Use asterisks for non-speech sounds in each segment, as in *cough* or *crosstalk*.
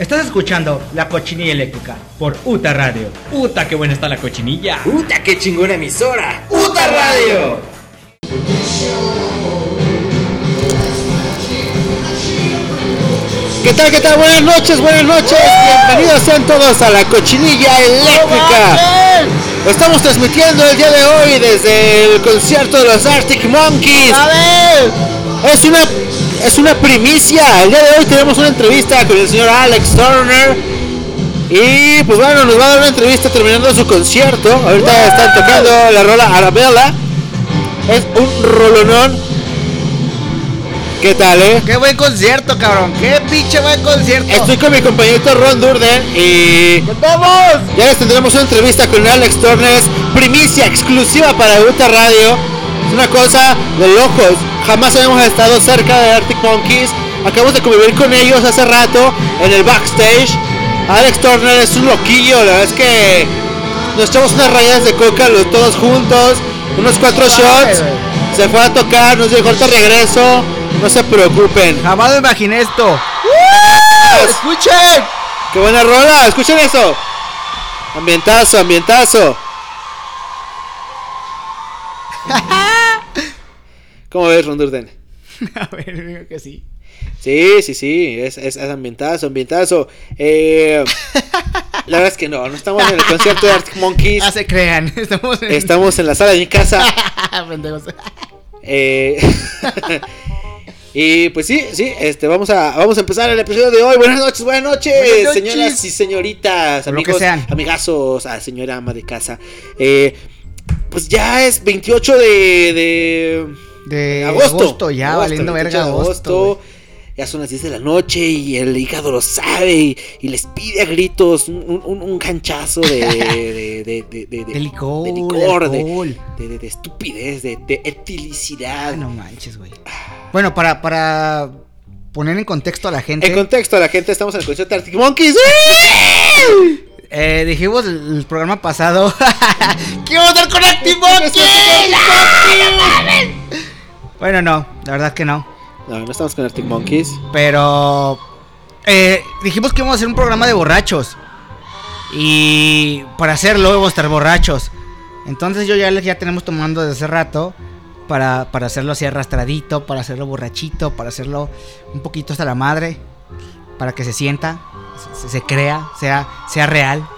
Estás escuchando La Cochinilla Eléctrica por UTA Radio. ¡Puta, qué buena está la cochinilla! ¡Puta, qué chingona emisora! ¡Puta Radio! ¿Qué tal, qué tal? Buenas noches, buenas noches. Bienvenidos sean todos a la cochinilla eléctrica. Lo estamos transmitiendo el día de hoy desde el concierto de los Arctic Monkeys. Es una, es una primicia. El día de hoy tenemos una entrevista con el señor Alex Turner. Y pues bueno, nos va a dar una entrevista terminando su concierto. Ahorita están tocando la rola Arabella. Es un rolonón. ¿Qué tal, eh? Qué buen concierto, cabrón. Qué pinche buen concierto. Estoy con mi compañerito Ron Durden y ¡Vamos! ya les tendremos una entrevista con Alex Turner, primicia exclusiva para Utah Radio. Es una cosa de locos. Jamás habíamos estado cerca de Arctic Monkeys. Acabamos de convivir con ellos hace rato en el backstage. Alex Turner es un loquillo, la verdad es que nos echamos unas rayas de coca los todos juntos, unos cuatro shots. Se fue a tocar, nos dijo ahorita regreso. No se preocupen. Jamás me imaginé esto. ¡Escuchen! ¡Qué buena rola! ¡Escuchen eso! Ambientazo, ambientazo. *laughs* ¿Cómo ves, Rondurden? *laughs* A ver, digo que sí. Sí, sí, sí, es, es, es ambientazo, ambientazo. Eh, la verdad es que no, no estamos en el concierto de Arctic Monkeys. No *laughs* se crean. *laughs* Estamos en. Estamos en la sala de mi casa. Eh, y pues sí, sí, este, vamos a, vamos a empezar el episodio de hoy. Buenas noches, buenas noches, Buenas noches. señoras y señoritas, Lo que amigos, sean. amigazos, a señora ama de casa. Eh, pues ya es 28 de, de De agosto. ya, Agosto, valiendo 28 verga agosto. Ya son las 10 de la noche y el hígado lo sabe y, y les pide a gritos un, un, un canchazo *laughs* de, de, de, de, de- licor, de, licor, de estupidez, de, de etilicidad. Ah, no manches, güey. Bueno, para, para poner en contexto a la gente. En contexto, la gente estamos en el concierto de Arctic Monkeys. Eh, dijimos el, el programa pasado *laughs* que íbamos a con Arctic Monkeys. Bueno, no, la verdad que no. No, no estamos con Arctic Monkeys. Pero eh, dijimos que íbamos a hacer un programa de borrachos. Y para hacerlo a estar borrachos. Entonces yo ya ya tenemos tomando desde hace rato. Para, para hacerlo así arrastradito, para hacerlo borrachito, para hacerlo un poquito hasta la madre. Para que se sienta, se, se crea, sea, sea real.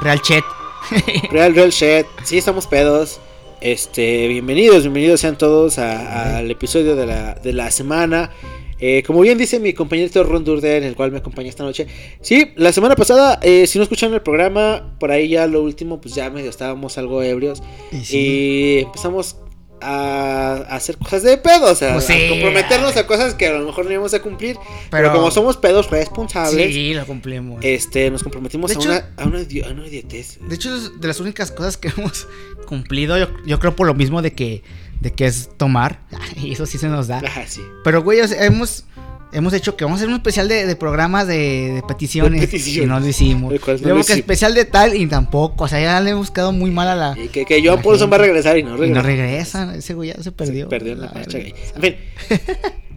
Real chat. *laughs* Real, real shit. Sí, estamos pedos. Este, bienvenidos, bienvenidos sean todos al episodio de la, de la semana. Eh, como bien dice mi compañero Ron Durden, el cual me acompaña esta noche. Sí, la semana pasada, eh, si no escucharon el programa, por ahí ya lo último, pues ya medio estábamos algo ebrios. Y Y empezamos a, hacer cosas de pedo, o sea, Pues a comprometernos a cosas que a lo mejor no íbamos a cumplir. Pero, Pero- como somos pedos responsables, Sí, lo cumplimos. este, nos comprometimos De a, hecho- una, a, una, a una idiotez. De hecho, es de las únicas cosas que *laughs* hemos cumplido, yo, yo creo por lo mismo de que, de que es tomar. *laughs* Y eso sí se nos da. Ah, sí. Pero, güey, o sea, hemos, hemos hecho que vamos a hacer un especial de, de programas de, de peticiones. De peticiones. Y no lo hicimos. No Luego que especial de tal y tampoco. O sea, ya le hemos quedado muy mal a la. Y que, que Joan Paulson va a regresar y no Y regresa. no regresan. Ese güey ya se perdió. Perdió en la La marcha. En fin.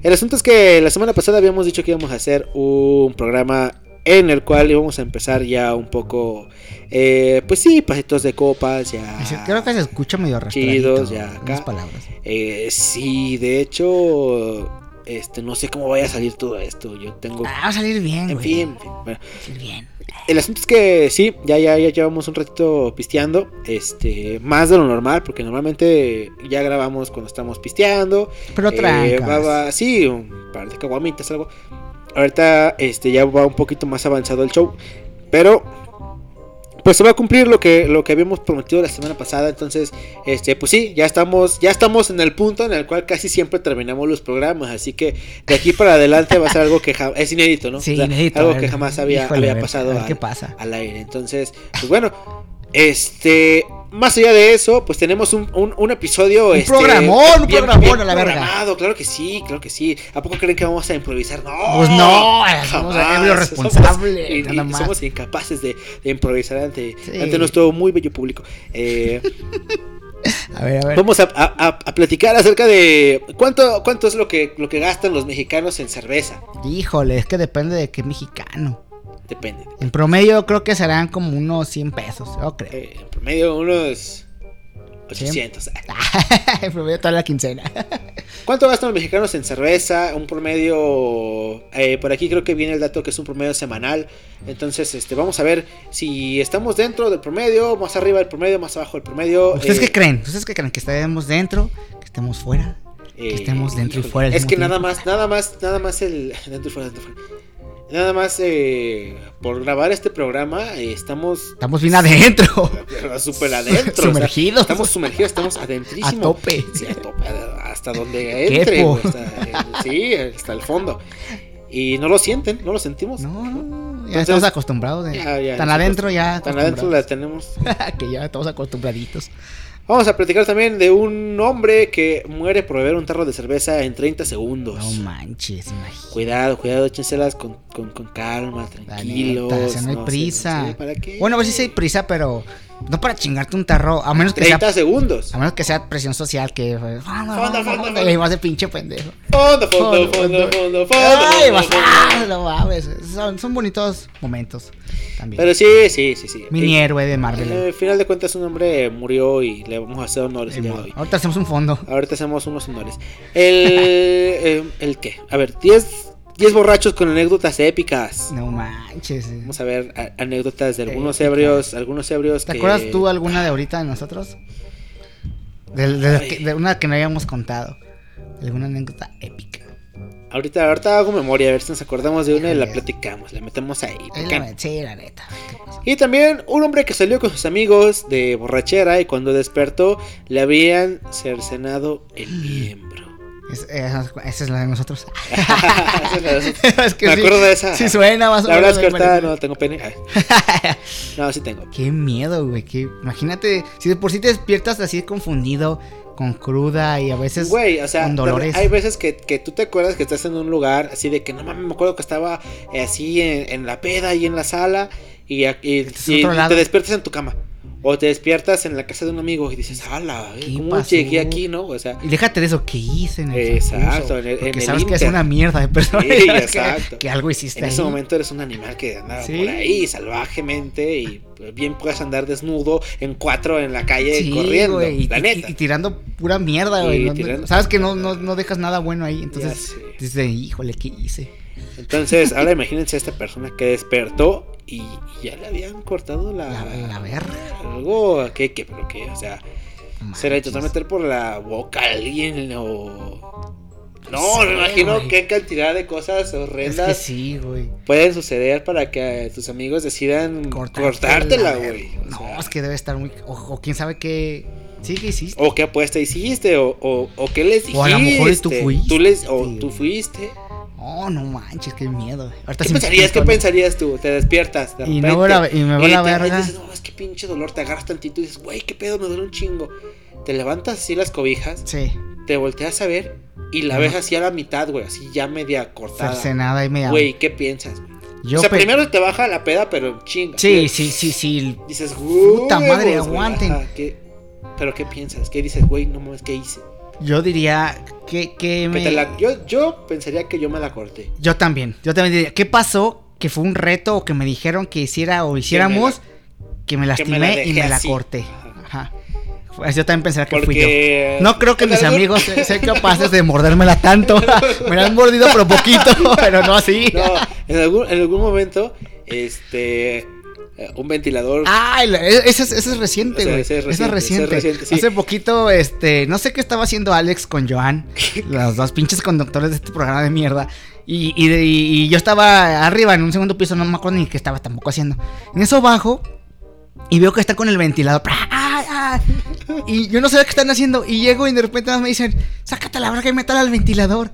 El asunto es que la semana pasada habíamos dicho que íbamos a hacer un programa en el cual íbamos a empezar ya un poco. eh, pues sí, pasitos de copas, ya. Y se- Creo que se escucha medio. Chidos, ya acá. palabras. Eh, sí, de hecho. Este, no sé cómo vaya a salir todo esto. Yo tengo. Ah, va a salir bien, en güey. fin, en fin. Bueno, Va a salir bien. el asunto es que sí, ya, ya, ya llevamos un ratito pisteando, este, más de lo normal, porque normalmente ya grabamos cuando estamos pisteando. Pero eh, va- va- sí, un par de caguamitas, algo. Ahorita, este, ya va un poquito más avanzado el show, pero pues se va a cumplir lo que, lo que habíamos prometido la semana pasada, entonces, este, pues sí, ya estamos, ya estamos en el punto en el cual casi siempre terminamos los programas, así que de aquí para adelante va a ser algo que es inédito, ¿no? Sí, O sea, inédito, algo ver, que jamás había, híjole, pasado a ver al- pasa. al aire. Entonces, pues bueno, este, más allá de eso, pues tenemos un, un, un episodio. Un este, programón, un programón a la verga. programado, Claro que sí, claro que sí. ¿A poco creen que vamos a improvisar? No, Pues no, somos jamás. ebrios responsables, Somos, y- nada más. somos incapaces de, de improvisar ante, Sí. ante nuestro muy bello público. Eh, *laughs* A ver, a ver. vamos a, a- a- a platicar acerca de cuánto, cuánto es lo que, lo que gastan los mexicanos en cerveza. Híjole, es que depende de qué mexicano. Depende. En promedio creo que serán como unos 100 pesos, yo creo. Eh, en promedio unos 800. *laughs* *laughs* en promedio toda la quincena. *laughs* ¿Cuánto gastan los mexicanos en cerveza? Un promedio. eh, por aquí creo que viene el dato que es un promedio semanal. Entonces, este, vamos a ver si estamos dentro del promedio, más arriba del promedio, más abajo del promedio. ¿Ustedes eh, qué creen? ¿Ustedes qué creen? ¿Que estemos dentro? ¿Que estemos fuera? eh, que estemos dentro y fuera Es que nada más, nada más, nada más el. Dentro y fuera, dentro y fuera. Nada más eh, por grabar este programa eh, estamos Estamos bien adentro. *laughs* súper adentro. o sea, Sumergidos. estamos sumergidos, estamos adentrísimos. A tope. Sí, a tope, hasta donde entre, hasta, eh, sí, hasta el fondo. Y no lo sienten, no lo sentimos. No, no, no, ya Entonces- estamos acostumbrados. de- Ya, ya, tan adentro ya. Tan adentro la tenemos. *laughs* que ya estamos acostumbraditos. Vamos a platicar también de un hombre que muere por beber un tarro de cerveza en 30 segundos. No manches, imagínate. Cuidado, cuidado, échenselas con, con, con calma, tranquilos. neta, o sea, no hay prisa. no sé, ¿Para qué? Bueno, a ver si sí hay prisa, pero no para chingarte un tarro. A menos que sea 30 segundos. A menos que sea presión social, que. Fondo, Fondo, fondo. Y vas de pinche pendejo. Fondo, fondo, Fondo, fondo, fondo. Ay, vas. ah, no mames. Son, son bonitos momentos también. Pero sí, sí, sí, sí. Mini héroe de Marvel. eh, Al final de cuentas, un hombre murió y le vamos a hacer honores el día de hoy. Ahorita hacemos un fondo. Ahorita hacemos unos honores. El. *laughs* eh, ¿El qué? A ver, 10 10 borrachos con anécdotas épicas. No manches. eh. Vamos a ver a- anécdotas de algunos ebrios. Algunos ebrios ¿Te que- acuerdas tú alguna de ahorita de nosotros? De, de- Ay. de una que no habíamos contado. Alguna anécdota épica. Ahorita, ahorita hago memoria, a ver si nos acordamos de una y la platicamos, la metemos ahí. La- sí, la neta. Y también un hombre que salió con sus amigos de borrachera y cuando despertó le habían cercenado el miembro. Es- esa, esa es la de nosotros. *laughs* Esa es la *laughs* que Me sí, acuerdo de esa. Sí suena más o La verdad es menos. que ahorita me no tengo pene. *laughs* No, sí tengo. Qué miedo, güey. qué- Imagínate, si de por sí te despiertas así confundido, con cruda y a veces Güey, o sea, con dolores. hay veces que, que tú te acuerdas que estás en un lugar así de que no mames, me acuerdo que estaba eh, así en, en la peda y en la sala y, y- y te despiertas en tu cama. O te despiertas en la casa de un amigo y dices, ala, ¿Qué ¿cómo pasó? llegué aquí, no? O sea, Y déjate de eso, ¿qué hice en el Exacto, en el- Porque en el sabes que es una mierda de persona. Sí, *laughs* que- exacto. Que, algo hiciste en ese momento eres un animal que anda Sí. por ahí salvajemente y bien puedes andar desnudo en cuatro en la calle Sí, corriendo. y, la y- neta. y tirando pura mierda, güey. no- sabes que no, no, no dejas nada bueno ahí. Entonces, dices, híjole, ¿qué hice? Entonces, ahora imagínense a esta persona que despertó y, y ya le habían cortado la, La, la verga. Algo que, que, pero que, o sea, No se la manches. intentó meter por la boca a alguien o. No, sé, me imagino qué cantidad de cosas Es que horrendas sí, güey. pueden suceder para que tus amigos decidan cortártela, güey. No, sea, es que debe estar muy. O, o quién sabe qué. Sí, ¿qué hiciste? O qué apuesta hiciste, o, o, o qué les dijiste. O a lo mejor tú fuiste, Tú les, o tú fuiste. Oh, no manches, qué miedo. Ahorita ¿Qué sí pensarías? ¿Qué pensarías tú? Te despiertas de Y repente. me veo la- y me veo la te- verga. Y dices, no, es que pinche dolor. Te agarras tantito y dices, güey, qué pedo, me duele un chingo. Te levantas así las cobijas, Sí, te volteas a ver y la ves así a la mitad, güey, así ya media cortada. cercenada y me Güey, ¿qué piensas? güey? Yo o sea, pe- primero te baja la peda, pero chinga. Sí, sí, sí, sí. Dices, güey. Puta madre, aguanten. Pero ¿qué piensas? ¿Qué dices, güey? No mames, ¿qué hice? Yo diría que, que me. la- yo, yo pensaría que yo me la corté. Yo también, yo también diría. ¿Qué pasó? Que fue un reto o que me dijeron que hiciera o hiciéramos, que me que me lastimé la y me la así. corté. Ajá. Pues yo también pensaría que fui yo. No creo que en mis algún- amigos se- sean capaces de *laughs* mordérmela tanto. *laughs* me la han mordido pero poquito, *laughs* pero no así. No, en algún, en algún momento, este. Eh, Un ventilador. La- e- ese es, ese es reciente, O sea, güey. ese es Ese es reciente, ese es reciente, sí. Hace poquito, este, no sé qué estaba haciendo Alex con Joan, *laughs* los dos pinches conductores de este programa de mierda. Y, y, de- y yo estaba arriba en un segundo piso, no me acuerdo ni qué estaba tampoco haciendo. En eso bajo y veo que está con el ventilador. ¡Ah, ah! Y yo no sabía qué están haciendo. Y llego y de repente me dicen, sácate la verga y métala al ventilador.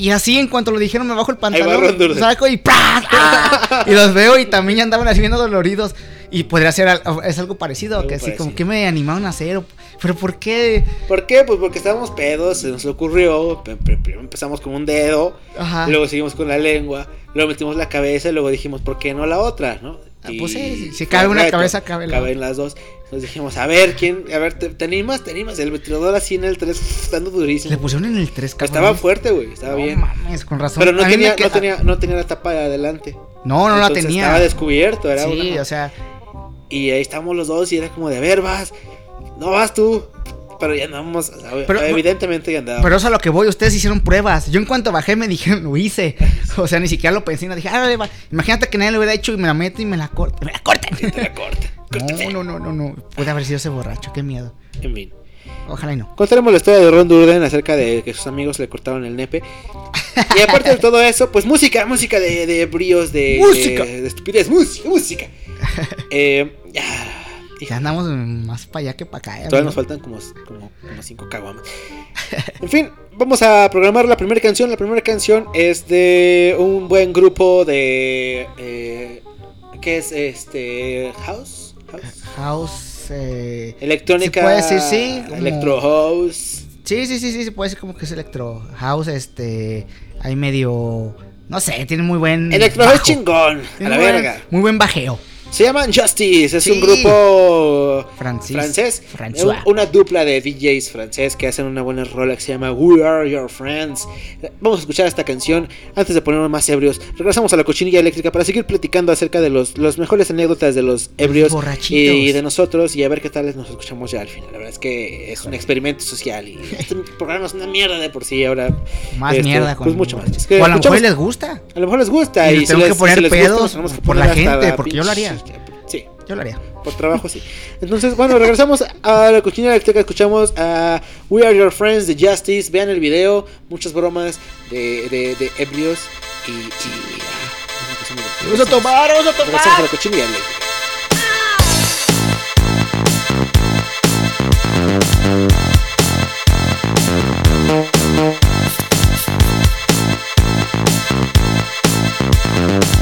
Y así en cuanto lo dijeron me bajo el pantalón, saco y ¡pra! ¡Ah! Y los veo y también ya andaban así viendo doloridos. Y podría ser es algo parecido, Algo que así como parecido. que me animaron a hacer. Pero ¿por qué? ¿Por qué? Pues porque estábamos pedos, se nos ocurrió. Primero empezamos con un dedo, Ajá. luego seguimos con la lengua, luego metimos la cabeza y luego dijimamos, ¿por qué no la otra? ¿no? Ah, pues sí, si- cabe una cabeza, cabe la Caben las dos. Entonces dijimos, a ver, ¿quién? A ver, ¿te, te animas? ¿Te animas? El ventilador así en el 3, dando durísimo. Le pusieron en el 3, cabrón. Estaba fuerte, güey, estaba No bien. mames, con razón. Pero no tenía, queda- no, tenía, no tenía la tapa de adelante. No, no la tenía. Estaba descubierto, era Sí, una- o sea, Y ahí estábamos los dos y era como de, a ver, vas, no vas tú. Pero ya andamos, o sea, Pero- evidentemente ya andaba. pero eso a lo que voy, ustedes hicieron pruebas. Yo en cuanto bajé me *laughs* dijeron, lo hice. O sea, ni siquiera lo pensé, no dije, ah, va. imagínate que nadie lo hubiera hecho y me la meto y me la cortan. Me la cortan. Te la corta. *laughs* No, no, no, no, no. Puede haber sido ese borracho, qué miedo. En fin. Ojalá y no. Contaremos la historia de Ron Durden acerca de que sus amigos le cortaron el nepe. Y aparte de todo eso, pues música, música de, de bríos, de, Música. de, de estupidez, música, música. *laughs* Eh, ya. Ya andamos más para allá que para acá. eh, Todavía nos faltan como, como, como cinco caguamas. En fin, vamos a programar la primera canción. La primera canción es de un buen grupo de. Eh, ¿Qué es este? House. House. House. Eh... Electrónica. Puede decir, sí, como- Electro House. Sí, sí, sí, sí, se puede decir como que es electro house, este, hay medio, no sé, tiene muy buen Electro House chingón. A la buen- verga. Muy buen bajeo. Se llaman Justice, es Sí. un grupo Francis- francés, François. Una dupla de DJs francés que hacen una buena rola que se llama We Are Your Friends. Vamos a escuchar esta canción antes de ponernos más ebrios. Regresamos a la cochinilla eléctrica para seguir platicando acerca de los, los mejores anécdotas de los ebrios borrachitos. y de nosotros y a ver qué tal nos escuchamos ya al final. La verdad es que es un experimento social y este *laughs* programa es una mierda de por sí ahora. Más este, mierda. Pues mucho más. Es que o a lo mejor les gusta. a lo mejor les gusta Y y, tengo que poner gusta, pedos que por la gente, porque yo lo haría. Yo lo haría. por trabajo sí. Entonces, bueno, regresamos a la cocina eléctrica. Escuchamos a We Are Your Friends de Justice. Vean el video, muchas bromas de, de, de ebrios y. y ah, una cosa muy divertida. Vamos a tomar, vamos a Regresamos a la cochinilla eléctrica.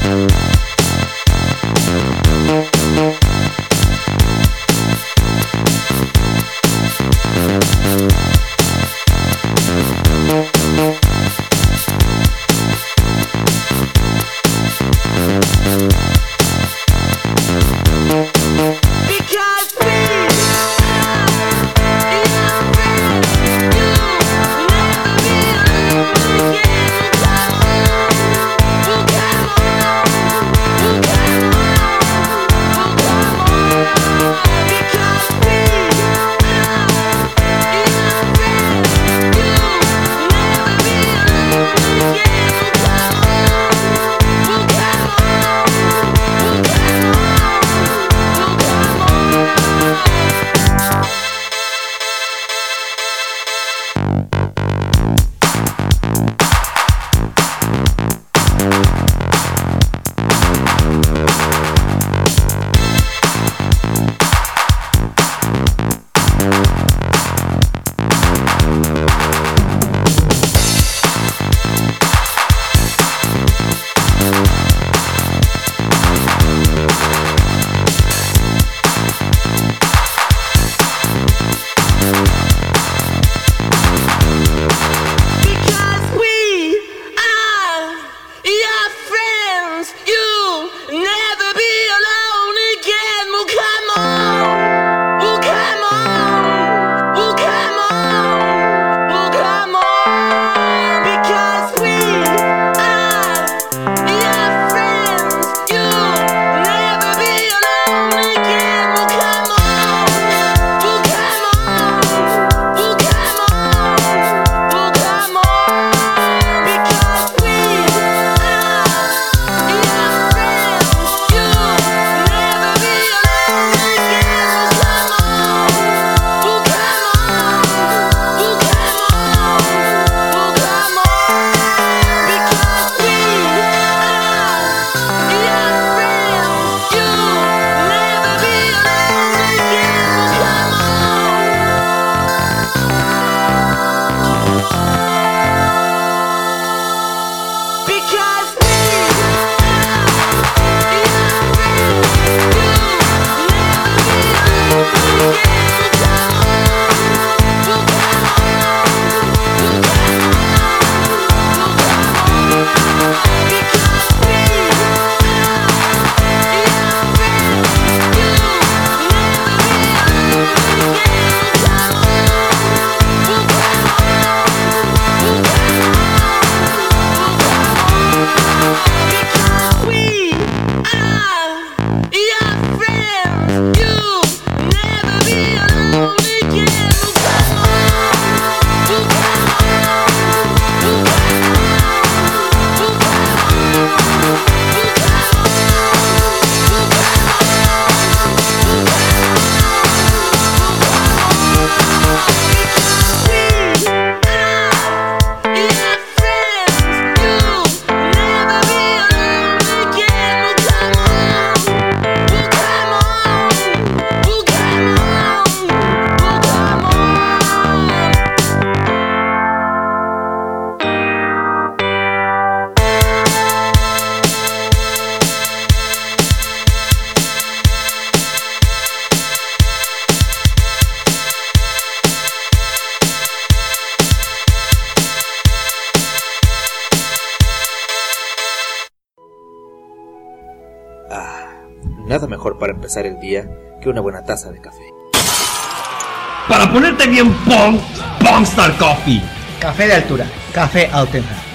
Thank you nada mejor para empezar el día que una buena taza de café. Para ponerte bien Pong, Pongstar Coffee. Café de altura, café auténtico.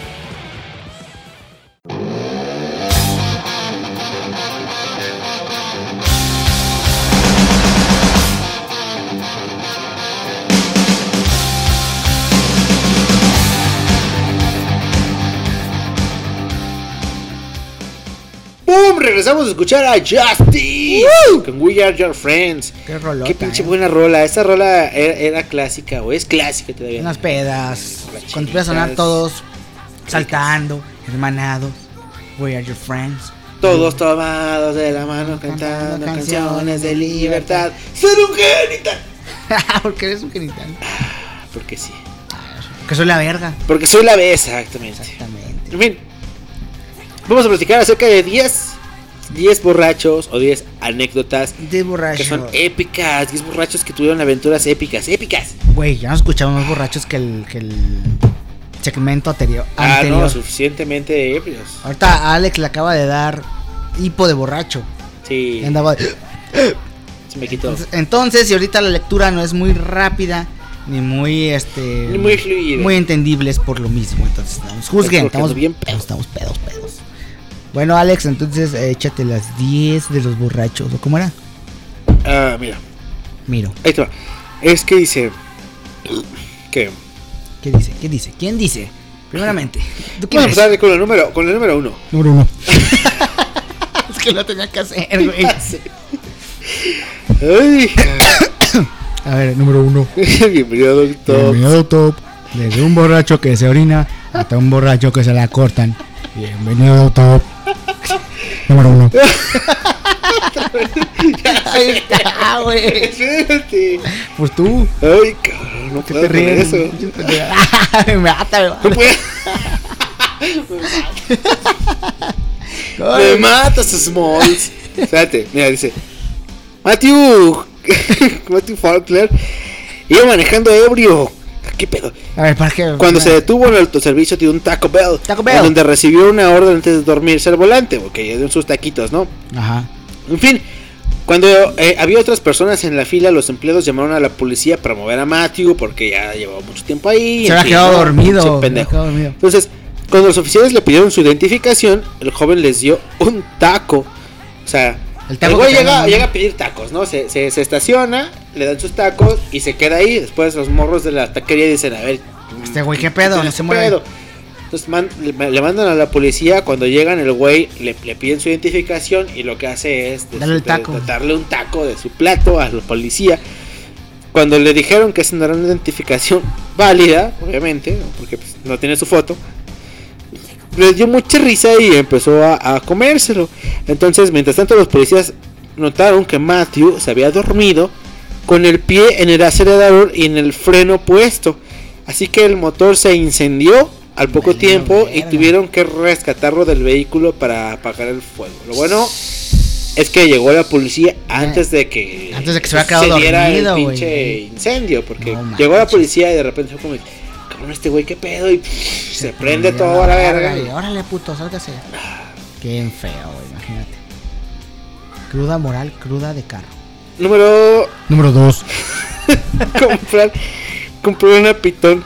Regresamos a escuchar a Justice con We Are Your Friends. Qué rolota, Qué pinche eh. buena rola. Esa rola era, era clásica o es clásica todavía. Unas pedas. Cuando a sonar todos saltando, hermanados. We are your friends. Todos tomados de la mano cantando canciones de libertad. ¡Ser un genital! *laughs* Porque eres un genital. Porque sí. Porque soy la verga. Porque soy la B, exactamente. Exactamente. En fin, vamos a platicar acerca de 10 10 borrachos o 10 anécdotas De borracho. que son épicas. 10 borrachos que tuvieron aventuras épicas, épicas. Güey, ya nos escuchamos más borrachos que el, que el segmento anterior. Ah, anterior. no, suficientemente épidos. Ahorita Alex le acaba de dar hipo de borracho. Sí, Y andaba de- *gasps* se me quitó. Entonces, entonces, y ahorita la lectura no es muy rápida ni muy este Ni muy fluida. muy entendible es por lo mismo. Entonces, no juzguen, estamos bien pedos, estamos pedos, pedos. Bueno, Alex, entonces eh, échate las 10 de los borrachos, ¿o cómo era? Ah, mira, Miro. ahí te va. Es que dice que ¿Qué dice? ¿Qué dice? ¿Quién dice? Primeramente, *laughs* ¿tú quién Vamos a empezar con el número, con el número uno. Número uno. *laughs* es que lo tenía que hacer, güey. *laughs* Ay, *coughs* A ver, número uno. bienvenido, doctor. Bienvenido top. Desde un borracho que se orina hasta un borracho que se la cortan. Bienvenido top. Número uno. *laughs* Ahí está, güey. Espérate. Pues tú. Ay, cabrón, no ¿Qué puedo te ríes? eso. *laughs* me mata, me mata. No puedo. Me matas, Smalls. Espérate, mira, dice. Matthew. *laughs* Matthew Faulkner. Iba manejando ebrio. ¿Qué pedo? A ver, ¿para qué? Cuando se detuvo en el autoservicio de un Taco Bell. Taco Bell. en Donde recibió una orden antes de dormirse al volante. Porque dio sus taquitos, ¿no? Ajá. En fin, cuando eh, había otras personas en la fila, los empleados llamaron a la policía para mover a Matthew porque ya llevaba mucho tiempo ahí. Se había quedado ¿no? dormido. Pendejo. quedado dormido. Entonces, cuando los oficiales le pidieron su identificación, el joven les dio un taco. O sea, El el, güey llega, llega a pedir tacos, ¿no? Se, se, se estaciona, le dan sus tacos y se queda ahí. Después los morros de la taquería dicen, a ver... Este güey, ¿qué pedo? No se ¿qué mueve. pedo? Entonces man- le, le mandan a la policía, cuando llegan el güey le, le piden su identificación y lo que hace es el taco. darle un taco de su plato a la policía. Cuando le dijeron que esa no era una identificación *laughs* válida, obviamente, porque pues, no tiene su foto, les dio mucha risa y empezó a, a comérselo. Entonces, mientras tanto, los policías notaron que Matthew se había dormido con el pie en el acelerador y en el freno puesto. Así que el motor se incendió al poco Valió tiempo y tuvieron que rescatarlo del vehículo para apagar el fuego. Lo bueno es que llegó la policía antes de que Antes de que se hubiera quedado diera dormido, el pinche incendio, porque No llegó la policía y de repente fue como, cabrón, este güey qué pedo y pff, se prende todo a la verga. y Órale, puto, sálgase. Qué feo, güey, imagínate. Cruda moral, cruda de carro. Número Número 2. *laughs* comprar compró una pitón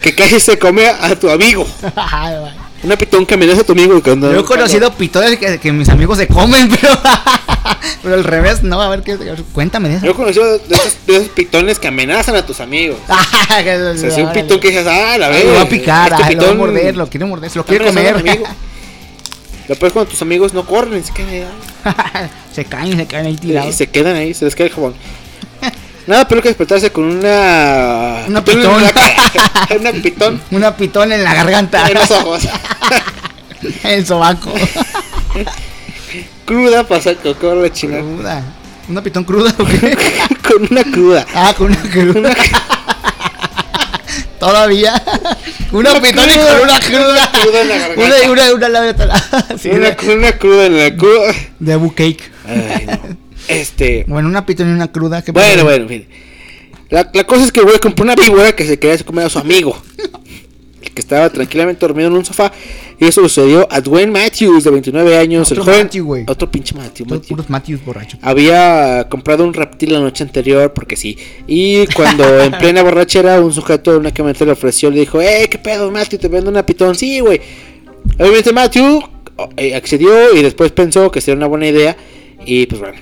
que casi se come a tu amigo. *laughs* Una pitón que amenaza a tu amigo cuando Yo he conocido pitones que, que mis amigos se comen, *laughs* pero. *laughs* pero al revés, no, a ver qué. Cuéntame de Yo eso. he conocido de esos, de esos pitones que amenazan a tus amigos. *laughs* O sea, si un pitón que dices, ah, la vez. lo va a picar, ay, lo va a morder, lo quiere morder, se lo quiere comer. Después cuando tus amigos no corren, se quedan ahí, *laughs* se caen, se caen ahí y tirados. se quedan ahí, se les cae el jabón. Nada peor que despertarse con una. Pitón pitón. la una pitón Una pitón en la garganta. en los ojos. en el sobaco. Cruda pasa con la chingada. cruda. ¿Una pitón cruda o qué? *laughs* con una cruda. Ah, con una cruda. *laughs* Todavía. Una pitón y con una cruda. cruda en la garganta. Una y una, una la otra. *laughs* Sí, una, de, una cruda en la cruda. de Abu Cake. Ay, no. Este. Bueno, una pitón y una cruda. ¿qué Bueno, bueno, en fin. La, la cosa es que el güey compró una víbora que se quería comer a su amigo. Que estaba tranquilamente dormido en un sofá. Y eso sucedió a Dwayne Matthews, de 29 años. Otro el joven, Matthew, güey. Otro pinche Matthew. Matthew. puros Matthews borrachos. Había comprado un reptil la noche anterior porque sí. Y cuando *laughs* en plena borrachera un sujeto de una camioneta le ofreció, le dijo, eh, qué pedo, Matthew, te vendo una pitón. Sí, güey. Obviamente Matthew eh, accedió y después pensó que sería una buena idea. Y pues bueno,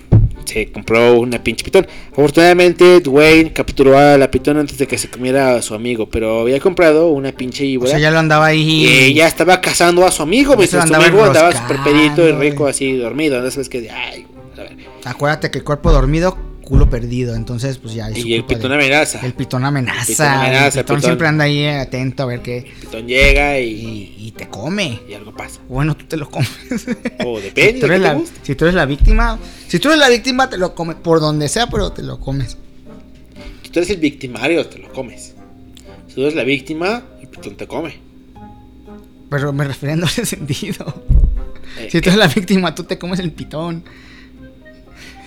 se compró una pinche pitón. Afortunadamente Dwayne capturó a la pitón antes de que se comiera a su amigo. Pero había comprado una pinche O víbora. sea, ya lo andaba ahí. Y ella estaba cazando a su amigo, mientras su amigo andaba súper pedito y güey. rico así dormido. ¿no? sabes que, ay, a ver. Acuérdate que el cuerpo dormido, culo perdido. Entonces, pues ya. Y el pitón de- amenaza. El pitón amenaza. El pitón amenaza, el pitón pitón. siempre anda ahí atento a ver qué. El pitón llega y, Y, y te come. y algo pasa. Bueno, tú te lo comes. *laughs* O *laughs* depende si, tú eres la, guste. si tú eres la víctima, si tú eres la víctima, te lo comes. Por donde sea, pero te lo comes. Si tú eres el victimario, te lo comes. Si tú eres la víctima, el pitón te come. Pero me refiriendo a ese *laughs* sentido. Eh, Si tú eres la víctima, tú te comes el pitón.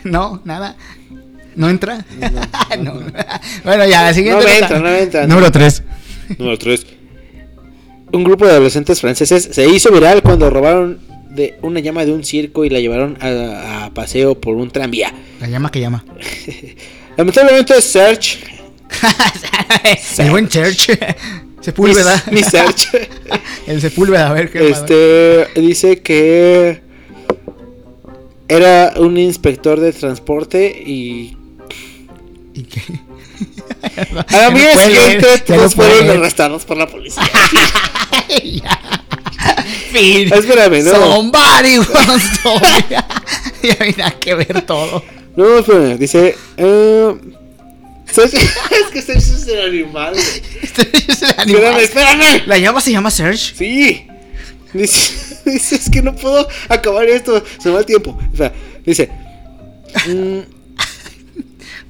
No, nada. ¿No entra? *laughs* No. Bueno, ya, la siguiente. No entra, no entra. Número 3. Número 3. Un grupo de adolescentes franceses se hizo viral cuando robaron de una llama de un circo y la llevaron a, a paseo por un tranvía. La llama que llama. *laughs* Lamentablemente Serge, *laughs* El buen Church. Sepúlveda. mi, mi Serge, El Sepúlveda, a ver qué este, dice que era un inspector de transporte y ¿Y qué? a mañana puede siguiente todos fueron arrestados por la policía. *laughs* Fin. Espérame, no. Somebody wants to Ya mira que ver todo. No, espérame, dice. Serge- *laughs* es que Serge es el animal. Este es el animal. Espérame, espérame. La llama se llama Serge. Sí. Dice, *laughs* dice, es que no puedo acabar esto. Se me va el tiempo. O sea, dice. mm,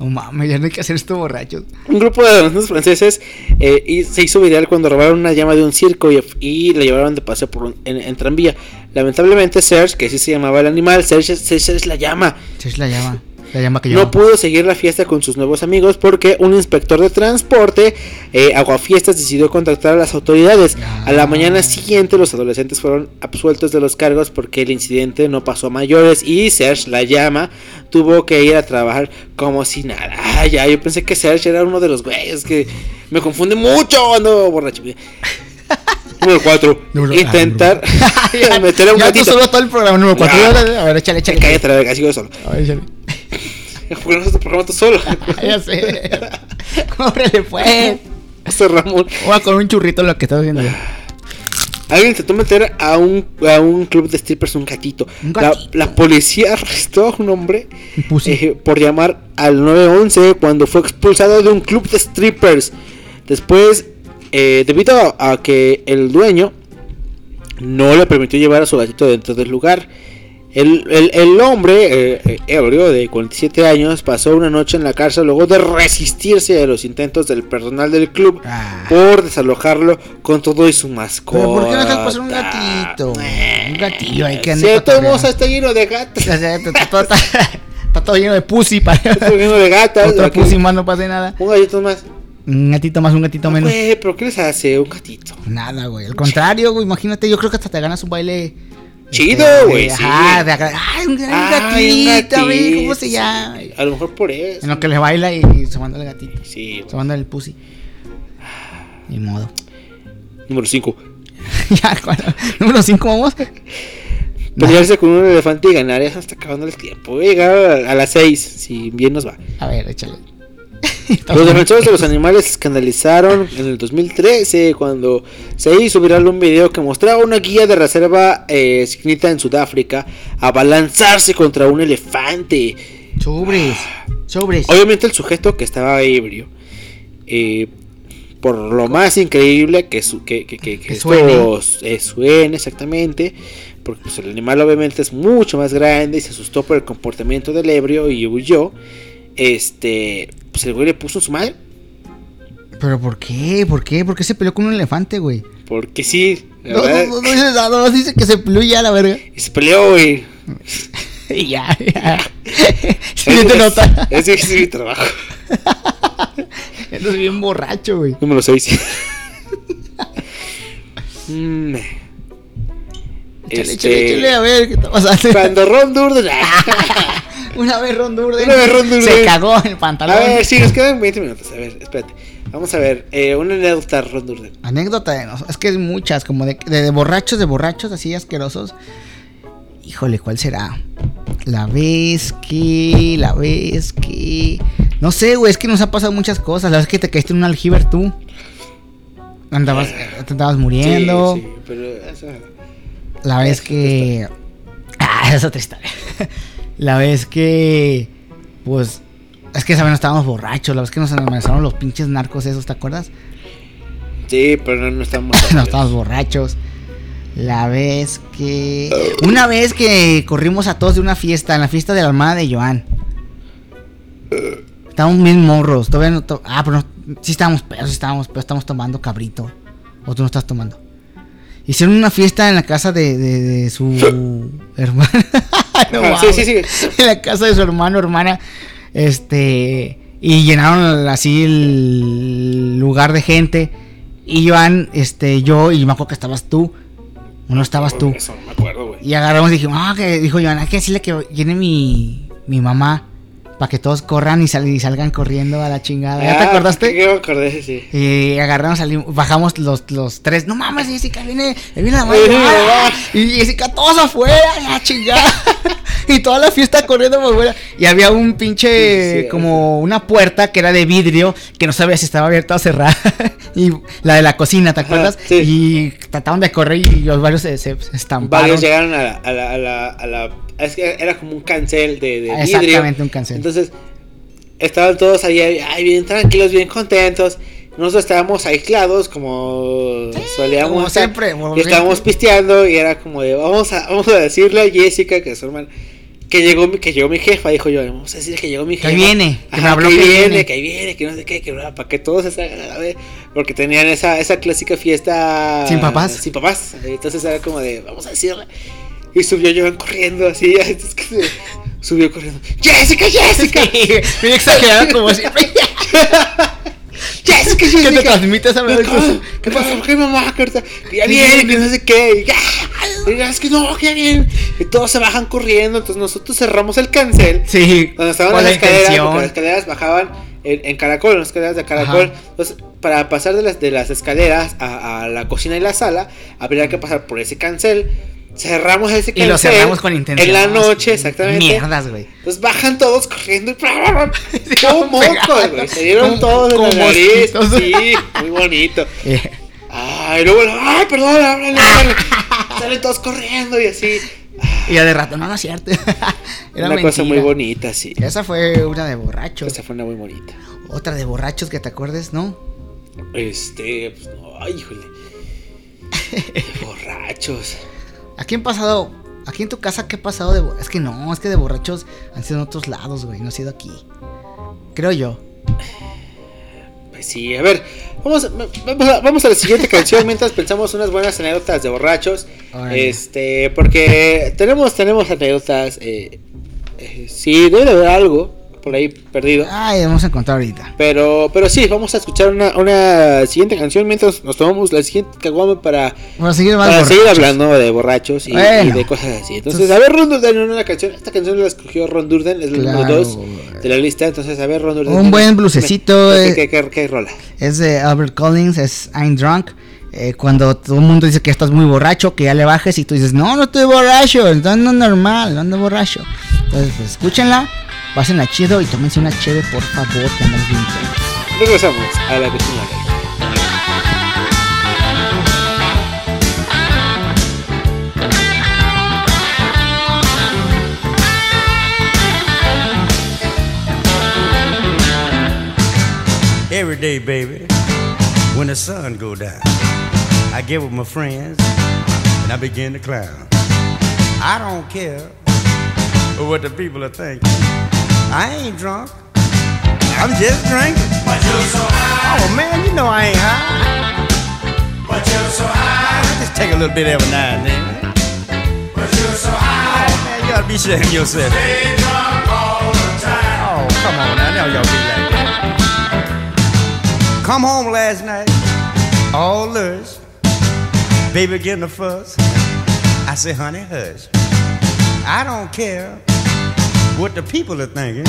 No mames, ya no hay que hacer esto borrachos. un grupo de adolescentes franceses eh, y se hizo viral cuando robaron una llama de un circo y, y la llevaron de paseo por un- en, en tranvía. Lamentablemente Serge, que así se llamaba el animal, Serge, Serge es la llama. Serge la llama. La llama que llama. No pudo seguir la fiesta con sus nuevos amigos porque un inspector de transporte, eh, Aguafiestas, decidió contactar a las autoridades. A la mañana siguiente los adolescentes fueron absueltos de los cargos porque el incidente no pasó a mayores y Serge, la llama, tuvo que ir a trabajar como si nada. Ay, ya, yo pensé que Serge era uno de los güeyes que me confunde mucho ando borracho. *laughs* Número 4. Número- Intentar *laughs* ah, *laughs* meter a un ya gatito. solo todo el programa número 4. Ya. A ver, échale, échale. Cállate la verga, sigo solo. A ver, échale. *laughs* ¿Por qué no haces tu programa tú solo? *laughs* ya sé. Córrele, pues. *laughs* José Ramón. Voy a con un churrito lo que estás haciendo ya. Alguien intentó meter a un, a un club de strippers un gatito. Un La, gatito. la policía arrestó a un hombre eh, por llamar al 911 cuando fue expulsado de un club de strippers. Después, eh, debido a, a que el dueño no le permitió llevar a su gatito dentro del lugar. El, el- el hombre, eh, eh, ebrio de 47 años, pasó una noche en la cárcel luego de resistirse a los intentos del personal del club Ah. por desalojarlo con todo y su mascota. Pero ¿por qué no dejas pasar un gatito? Un gatillo ahí que Si todos modos cotorreando. está lleno de gatos. Está todo- todo lleno de pussy para. Está lleno de gatas. Otro aquí. pussy más no pase nada. Un gatito más. Un gatito más, un gatito menos. Güey, pero ¿qué les hace un gatito? Nada, güey. Al contrario, güey. Imagínate, yo creo que hasta te ganas un baile. Chido, este, güey, sí. De agra- Ay, un, Ay, gatito, güey. ¿Cómo se llama? A lo mejor por eso. En lo que le baila y se manda el gatito. Sí. Se manda el pussy. Ni modo. Número 5. *laughs* ya, ¿cuál? Número 5, vamos. Pelearse con un elefante y ganar. Ya se está acabando el tiempo. Voy a llegar a, a las 6. Si bien nos va. A ver, échale. Los defensores de los animales se escandalizaron en el 2013 cuando se hizo viral un video que mostraba una guía de reserva eh, en Sudáfrica abalanzarse contra un elefante. Sobres. Sobres. Obviamente el sujeto que estaba ebrio, eh, por lo más increíble que, su- que, que, que- que Que esto suene. eh, suene exactamente, porque pues, el animal obviamente es mucho más grande y se asustó por el comportamiento del ebrio y huyó. Este, pues el güey le puso su madre, ¿Pero por qué? ¿Por qué? ¿Por qué se peleó con un elefante, güey? porque sí, No, no, no, no, dice que se peleó ya la verga. se peleó, güey. *laughs* Ya, ya. *laughs* Siguiente nota. Ese es mi trabajo. *laughs* Eres bien borracho, güey. Número 6. Mm, Échale, este, échale, échale, a ver qué está pasando. Cuando Ron Durden. Una vez Ron Durden, Una vez Ron Durden. se cagó en el A pantalón. ver, sí, nos quedan 20 minutos. A ver, espérate. Vamos a ver. Eh, una anécdota de Ron Durden. Anécdota de nos- es que es muchas, como de, de- de borrachos, de borrachos así asquerosos. Híjole, ¿cuál será? La vez que, la vez que. No sé, güey, es que nos ha pasado muchas cosas. La vez que te caíste en un aljiber tú. Andabas, te andabas muriendo. Sí, sí, pero eso. La vez que. Ah, esa es otra historia. La vez que. Pues. Es que esa vez no estábamos borrachos. La vez que nos amenazaron los pinches narcos esos, ¿te acuerdas? Sí, pero no, no estamos. *laughs* no estábamos borrachos. La vez que. Una vez que corrimos a todos de una fiesta, en la fiesta de la hermana de Joan. Estábamos bien morros. Todavía no. to- ah, pero no, sí estábamos pedos, sí estábamos pedos. Estamos tomando cabrito. O tú no estás tomando. Hicieron una fiesta en la casa de, de- de su *laughs* hermana. *laughs* No Ajá, sí, mames. sí, sí. En la casa de su hermano, hermana. Este. Y llenaron así el lugar de gente. Y Joan, este, yo, y me acuerdo que estabas tú. ¿O no estabas tú? Eso no me acuerdo, güey. Y agarramos y dijimos, ah, que dijo Joan, hay que decirle que viene mi, mi mamá. Para que todos corran y, sal- y salgan corriendo a la chingada. ¿Ya te Ah, acordaste? me acordé, sí. Y agarramos, salimos, bajamos los, los tres. No mames, Jessica, viene, viene la mamá. Y Jessica, todos afuera, la chingada. *laughs* y toda la fiesta corriendo por fuera. Y había un pinche, Sí, como una puerta que era de vidrio, que no sabía si estaba abierta o cerrada. *laughs* y la de la cocina, ¿te acuerdas? sí. Y trataban de correr y los varios se, se, estamparon. Varios llegaron a la, a la, a la, a la- Es que era como un cancel de, de vidrio. Exactamente, un cancel. Entonces, estaban todos ahí, ay, bien tranquilos, bien contentos. Nosotros estábamos aislados, como solíamos. como estar, siempre, y estábamos pisteando y era como de, vamos a, vamos a decirle a Jessica, que es su hermana, que llegó, mi- que llegó mi jefa. Dijo yo, vamos a decirle que llegó mi Que jefa. viene, que me Ajá, habló que, que viene, viene. que viene, que no sé qué, que para que todos se salgan a ver. Porque tenían esa, esa clásica fiesta. Sin papás. Sin papás. Entonces era como de, vamos a decirle. Y subió Joan corriendo así. *laughs* es que se- subió corriendo. ¡Jessica, Jessica! *laughs* Bien exagerado como siempre. *laughs* ¡Jessica, que te Jessica! transmite esa ¿Qué pasó? ¿Qué pasó? ¿Qué mamá? Que ya viene, que no sé qué. y. Y es que no, que. Y todos se bajan corriendo. Entonces nosotros cerramos el cancel. Sí, Donde estaban las la escaleras, porque las escaleras bajaban en, en caracol, en las escaleras de caracol. Ajá. Entonces, para pasar de las, de las escaleras a, a la cocina y la sala, habría que pasar por ese cancel. Cerramos ese Y cancel. lo cerramos con intención. En la noche, exactamente. Mierdas, güey. Entonces bajan todos corriendo y como *laughs* mocos, güey. Se dieron todos como la nariz. *laughs* Sí, muy bonito. Eh, Ay, luego, ay, perdón, háblale, háblale. *laughs* Salen todos corriendo y así. y ya de rato, no, no es cierto. *laughs* Era una cosa muy mentira. bonita, sí. Esa fue una de borrachos. Esa fue una muy bonita. Otra de borrachos que te acuerdes, ¿no? Este, pues no, ay, híjole. *laughs* Borrachos. Aquí han pasado. Aquí en tu casa, ¿qué ha pasado de Es que no, es que de borrachos han sido en otros lados, güey. No ha sido aquí. Creo yo. Sí, a ver, vamos, a- vamos, a, vamos a la siguiente canción mientras pensamos unas buenas anécdotas de borrachos. Este, porque tenemos, tenemos anécdotas. Eh, eh, sí, debe de haber algo por ahí perdido. Ay, vamos a encontrar ahorita. Pero, pero sí, vamos a escuchar una, una siguiente canción mientras nos tomamos la siguiente caguama para, seguir para seguir hablando de borrachos y, Bueno. y de cosas así. Entonces, Entonces- a ver, Ron Durden, una canción. Esta canción la escogió Ron Durden, es el número Claro, 2 güey. de la lista. Entonces, a ver, Ron Durden. Un buen blusecito, ¿Qué, eh. qué, qué- qué rola? Es de Albert Collins, es I'm Drunk. Eh, cuando todo el mundo dice que estás muy borracho, que ya le bajes y tú dices, no, no estoy borracho, ando normal, no ando borracho. Entonces, pues escúchenla, pásenla chido y tómense una cheve, por favor, que andamos bien. Regresamos a la cocina. Every day, baby, when the sun go down, I get with my friends and I begin to clown. I don't care what the people are thinking. I ain't drunk. I'm just drinking. But you're so high. Oh man, you know I ain't high. But you're so high. I just take a little bit every now and then. But you're so high. Oh man, you to be of yourself. Stay drunk all the time. Oh, come on now, now y'all be like that. Come home last night, all lures. Baby begin to fuss. I say, honey, hush. I don't care what the people are thinking.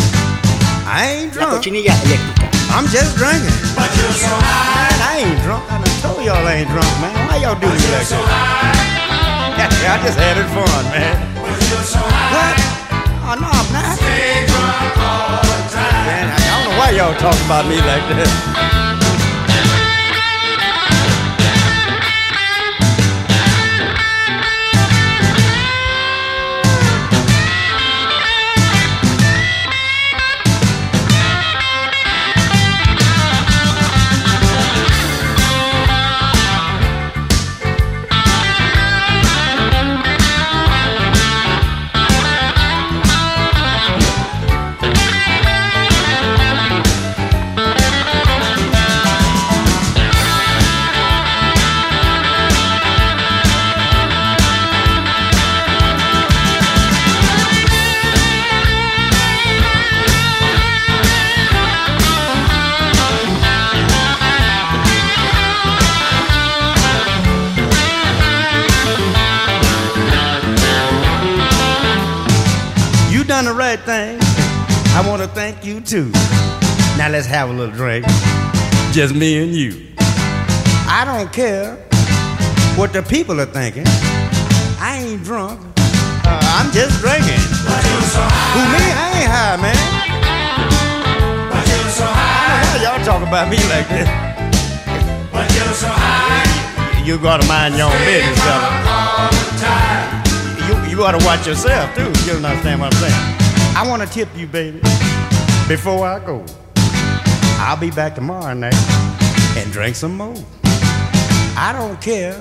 I ain't La drunk. cochinilla eléctrica. I'm just drinking. But you're so high. Man, I ain't drunk. I done told y'all I ain't drunk, man. Why y'all do me like that? *laughs* I just had it fun, man. What? Oh, no, I'm not. Man, I don't know why y'all talk about me like that. Just me and you. I don't care what the people are thinking. I ain't drunk. Uh, I'm just drinking. Who me? I ain't high, man. Why y'all talk about me like that? You gotta mind your own business, fella. You, you gotta watch yourself too. You understand what I'm saying? I wanna tip you, baby, before I go. I'll be back tomorrow night and drink some more. I don't care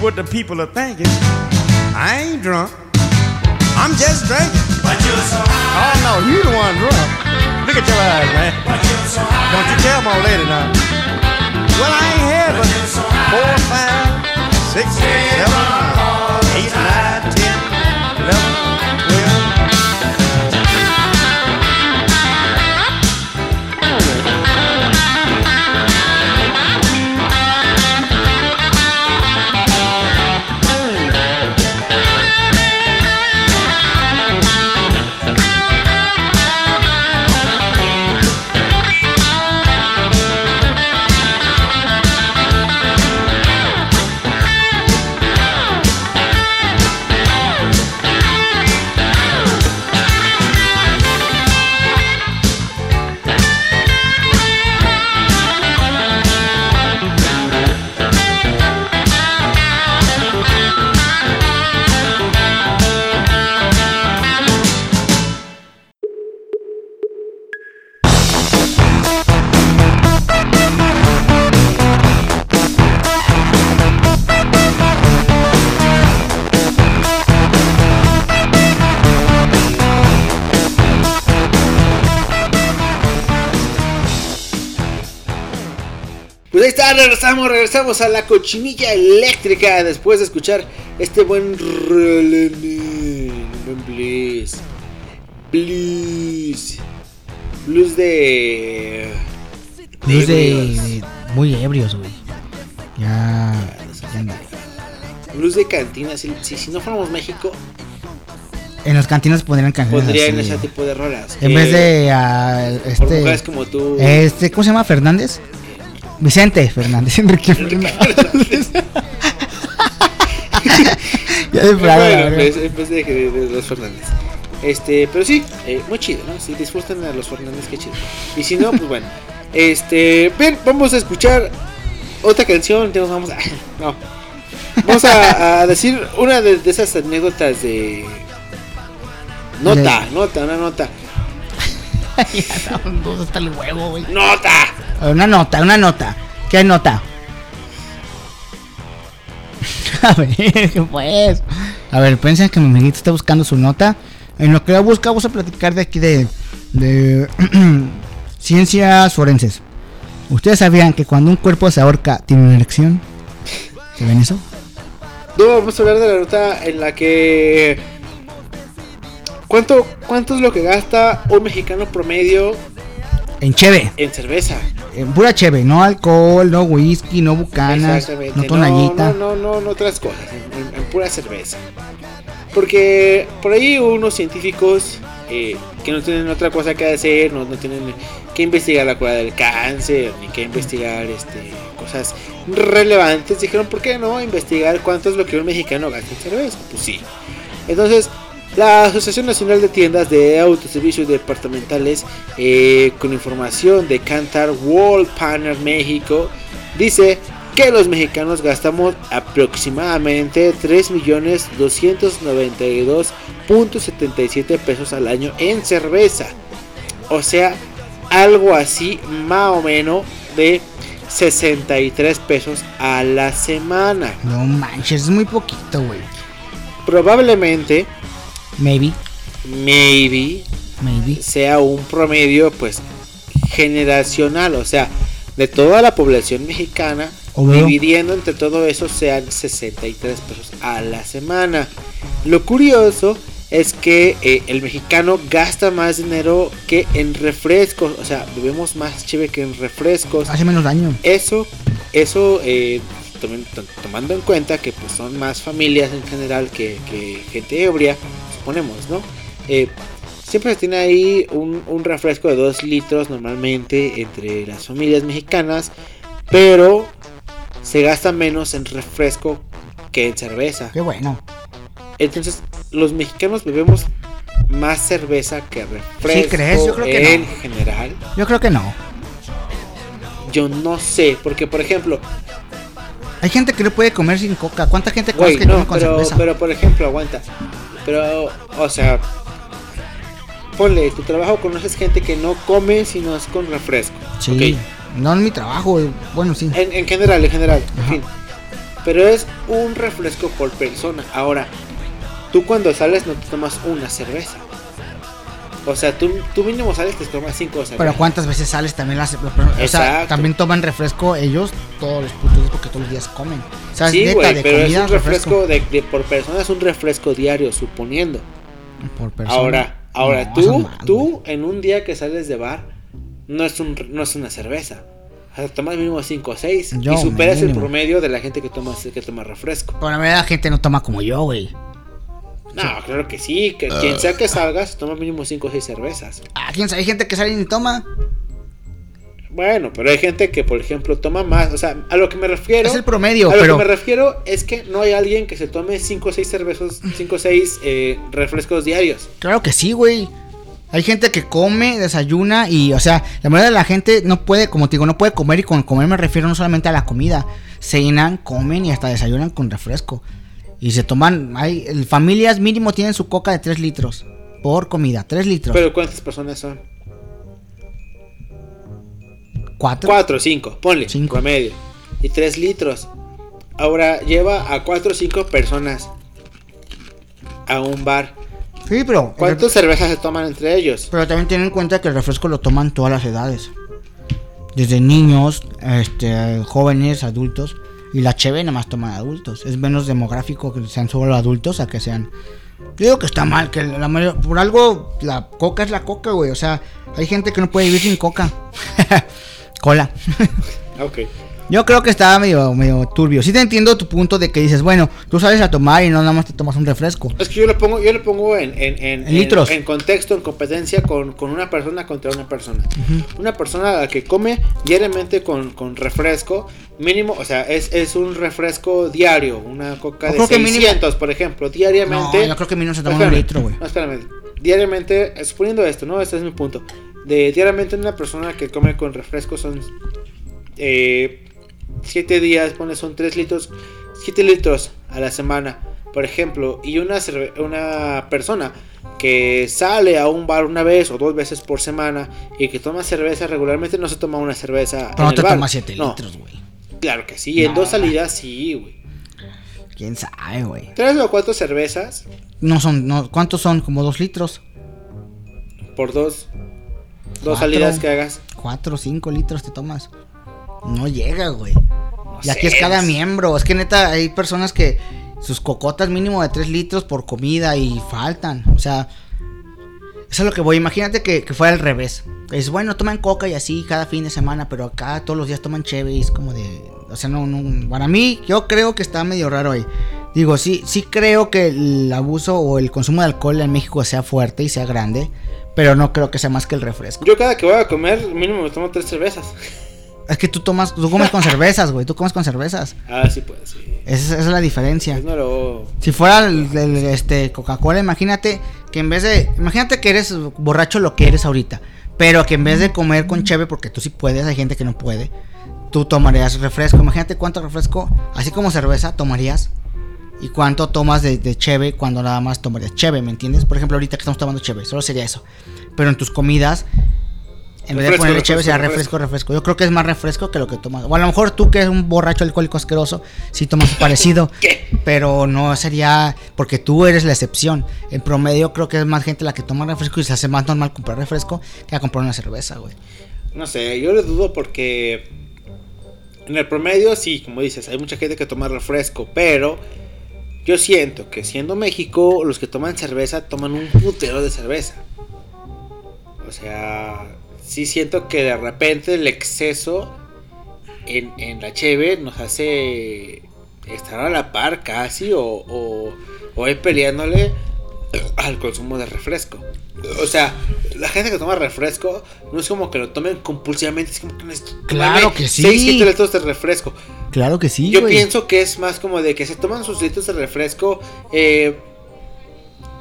what the people are thinking. I ain't drunk. I'm just drinking. Oh no, you the one drunk. Look at your eyes, man. Don't you tell my lady now. Well, I ain't had but four, five, six, seven, eight, nine, ten, eleven, regresamos, a la cochinilla eléctrica después de escuchar este buen blues. Blues. Blues de. Blues de, de- muy ebrios, güey. Ya. ya. Blues de cantina. Si, si, si no fuéramos México, En las cantinas pondrían canciones pondrían así, ese tipo de rolas. En que vez de Por mujeres este, como tú. este, ¿cómo se llama? Fernández. Vicente Fernández, Enrique Fernández. ya de Bueno, de, de- de los Fernández. Este, pero sí, eh, muy chido, ¿no? Si disfrutan a los Fernández, qué chido. Y si no, pues bueno. Este, bien, vamos a escuchar otra canción. entonces Vamos a, *laughs* no. Vamos a, a decir una de, de esas anécdotas de. Nota, nota, una nota. *laughs* Ya, no, dos hasta el huevo, güey. ¡Nota! Una nota, una nota. ¿Qué nota? *laughs* A ver, ¿qué pues? A ver, piensen que mi amiguito está buscando su nota. En lo que la busca, vamos a platicar de aquí de, de *clears throat* ciencias forenses. ¿Ustedes sabían que cuando un cuerpo se ahorca tiene una erección? ¿Saben eso? No, vamos a hablar de la nota en la que. ¿Cuánto, ¿Cuánto es lo que gasta un mexicano promedio En Cheve. en cerveza? eh, pura cheve, no alcohol, no whisky, no bucanas, no tonallita. No, no, no, no, otras cosas. En, en- en pura cerveza. Porque por ahí unos científicos eh, que no tienen otra cosa que hacer, no, no tienen que investigar la cura del cáncer, ni que investigar este, cosas relevantes, dijeron, ¿por qué no investigar cuánto es lo que un mexicano gasta en cerveza? Pues sí. Entonces, la Asociación Nacional de Tiendas de Autoservicios Departamentales, eh, con información de Cantar World Partner México, dice que los mexicanos gastamos aproximadamente 3.292.77 pesos al año en cerveza. O sea, algo así más o menos de 63 pesos a la semana. No manches, es muy poquito, güey. Probablemente, Maybe, maybe, maybe. sea un promedio pues generacional, o sea, de toda la población mexicana, Obvio. dividiendo entre todo eso sean 63 pesos a la semana. Lo curioso es que eh, el mexicano gasta más dinero que en refrescos, o sea, bebemos más cheve que en refrescos. Hace menos daño. Eso, eso eh, tomando en cuenta que pues, son más familias en general que, que gente ebria, suponemos, ¿no? Eh, siempre se tiene ahí un, un refresco de 2 litros normalmente entre las familias mexicanas, pero se gasta menos en refresco que en cerveza. Qué bueno. Entonces, los mexicanos bebemos más cerveza que refresco ¿Sí crees? Yo creo que en no. general. Yo creo que no. Yo no sé, porque por ejemplo, Hay gente que no puede comer sin coca. ¿Cuánta gente Güey, conoces que no, come con pero, cerveza? pero por ejemplo, aguanta. Pero, o sea, ponle, tu trabajo conoces gente que no come sino es con refresco. sí. Ok. No en mi trabajo, güey. Bueno, sí. En, en general, en general, en fin. Pero es un refresco por persona. Ahora, tú cuando sales no te tomas una cerveza. O sea, tú, tú mínimo sales te tomas cinco cervezas. Pero cuántas veces sales también las... O sea, también toman refresco ellos todos los putos días porque todos los días comen. O sea, Sí, güey, de pero es un refresco, de, de- por persona, es un refresco diario, suponiendo. Por persona. Ahora, ahora No, tú, tú en un día que sales de bar, no es, un, no es una cerveza. O sea, tomas mínimo 5 o 6 Yo, y superas el promedio de la gente que toma, que toma refresco. Pero la verdad la gente no toma como yo, güey. No, claro que sí. Que, quien sea que salgas, toma mínimo 5 o 6 cervezas. Ah, ¿quién sabe? Hay gente que sale y toma. Bueno, pero hay gente que, por ejemplo, toma más. O sea, a lo que me refiero. Es el promedio, a lo pero... que me refiero es que no hay alguien que se tome 5 o 6 cervezas, 5 o 6 refrescos diarios. Claro que sí, güey. Hay gente que come, desayuna y, o sea, la mayoría de la gente no puede, como te digo, no puede comer y con comer me refiero no solamente a la comida. Cenan, comen y hasta desayunan con refresco. Y se toman, hay familias mínimo tienen su coca de 3 litros por comida, 3 litros. Pero ¿cuántas personas son? ¿Cuatro? 4 o 5, ponle, Cinco. promedio. Y 3 litros. Ahora lleva a 4 o 5 personas a un bar. Sí, pero... ¿Cuántas cervezas se toman entre ellos? Pero también ten en cuenta que el refresco lo toman todas las edades. Desde niños, este, jóvenes, adultos. Y la cheve nada más toman adultos. Es menos demográfico que sean solo adultos a que sean. Yo digo que está mal, que la mayor, por algo la coca es la coca, güey. O sea, hay gente que no puede vivir sin coca. *laughs* Cola. Ok. Yo creo que está medio, medio turbio. Sí te entiendo tu punto de que dices, bueno, tú sales a tomar y no nada más te tomas un refresco. Es que yo lo pongo, yo lo pongo en, en, en- En litros. en contexto, en competencia con, con una persona contra una persona. Una persona a la que come diariamente con, con refresco, mínimo, o sea, es, es un refresco diario, una coca Yo de creo que mínimo- 600, por ejemplo, diariamente. No, yo creo que mínimo se toma un litro, güey. No, espérame. Diariamente, eh, suponiendo esto, ¿no? Este es mi punto. De diariamente una persona que come con refresco son 7 días, pone son 3 litros, 7 litros a la semana, por ejemplo. Y una, una persona que sale a un bar una vez o dos veces por semana y que toma cerveza regularmente, no se toma una cerveza. Pero en no el te bar. tomas 7 No, litros, güey. Claro que sí, en No. dos salidas sí, güey. ¿Quién sabe, güey? Tres o cuatro cervezas No son, no, ¿cuántos son? Como 2 litros. por dos, dos Cuatro. salidas que hagas. 4 o 5 litros te tomas. No llega, güey. No Y aquí es cada miembro. Es que neta, hay personas que sus cocotas mínimo de 3 litros por comida y faltan. O sea, eso es lo que voy. Imagínate que, que fuera al revés. Es bueno, toman coca y así cada fin de semana, pero acá todos los días toman cheve y es como de. O sea, no, no. Para mí, yo creo que está medio raro ahí. Digo, sí, sí creo que el abuso o el consumo de alcohol en México sea fuerte y sea grande, pero no creo que sea más que el refresco. Yo cada que voy a comer, mínimo me tomo tres cervezas. Es que tú tomas, tú comes con cervezas, güey, tú comes con cervezas. Ah, sí, pues, sí. Esa, esa es la diferencia. Pues no lo... Si fuera el, el, este Coca-Cola, imagínate que en vez de. Imagínate que eres borracho lo que eres ahorita. Pero que en vez de comer con cheve, porque tú sí puedes, hay gente que no puede. Tú tomarías refresco. Imagínate cuánto refresco, así como cerveza, tomarías. Y cuánto tomas de, de cheve cuando nada más tomarías cheve, ¿me entiendes? Por ejemplo, ahorita que estamos tomando cheve, solo sería eso. Pero en tus comidas, en vez de ponerle cheve, refresco, sería refresco, refresco. Yo creo que es más refresco que lo que tomas. O a lo mejor tú, que eres un borracho alcohólico asqueroso, sí tomas *laughs* parecido. Pero no sería. Porque tú eres la excepción. En promedio, creo que es más gente la que toma refresco y se hace más normal comprar refresco que a comprar una cerveza, güey. No sé, yo le dudo porque en el promedio sí, como dices, hay mucha gente que toma refresco, pero yo siento que siendo México, los que toman cerveza toman un putero de cerveza. O sea, sí siento que de repente el exceso en, en la cheve nos hace estar a la par casi o, o, o ir peleándole al consumo de refresco. O sea, la gente que toma refresco no es como que lo tomen compulsivamente, es como que necesito Claro que sí. 6, 7 litros de refresco. Claro que sí, Yo güey. pienso que es más como de que se toman sus litros de refresco eh,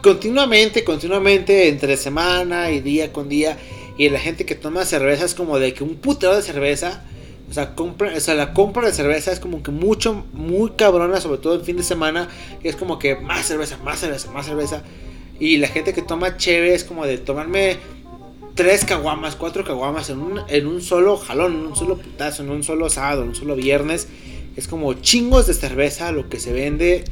continuamente, continuamente, entre semana y día con día. Y la gente que toma cerveza es como de que un putero de cerveza. O sea, compra, o sea, la compra de cerveza es como que mucho, muy cabrona, sobre todo el fin de semana. Es como que más cerveza, más cerveza, más cerveza. Y la gente que toma cheve es como de tomarme tres caguamas, cuatro caguamas en un, en un solo jalón, en un solo putazo, en un solo sábado, en un solo viernes. Es como chingos de cerveza lo que se vende,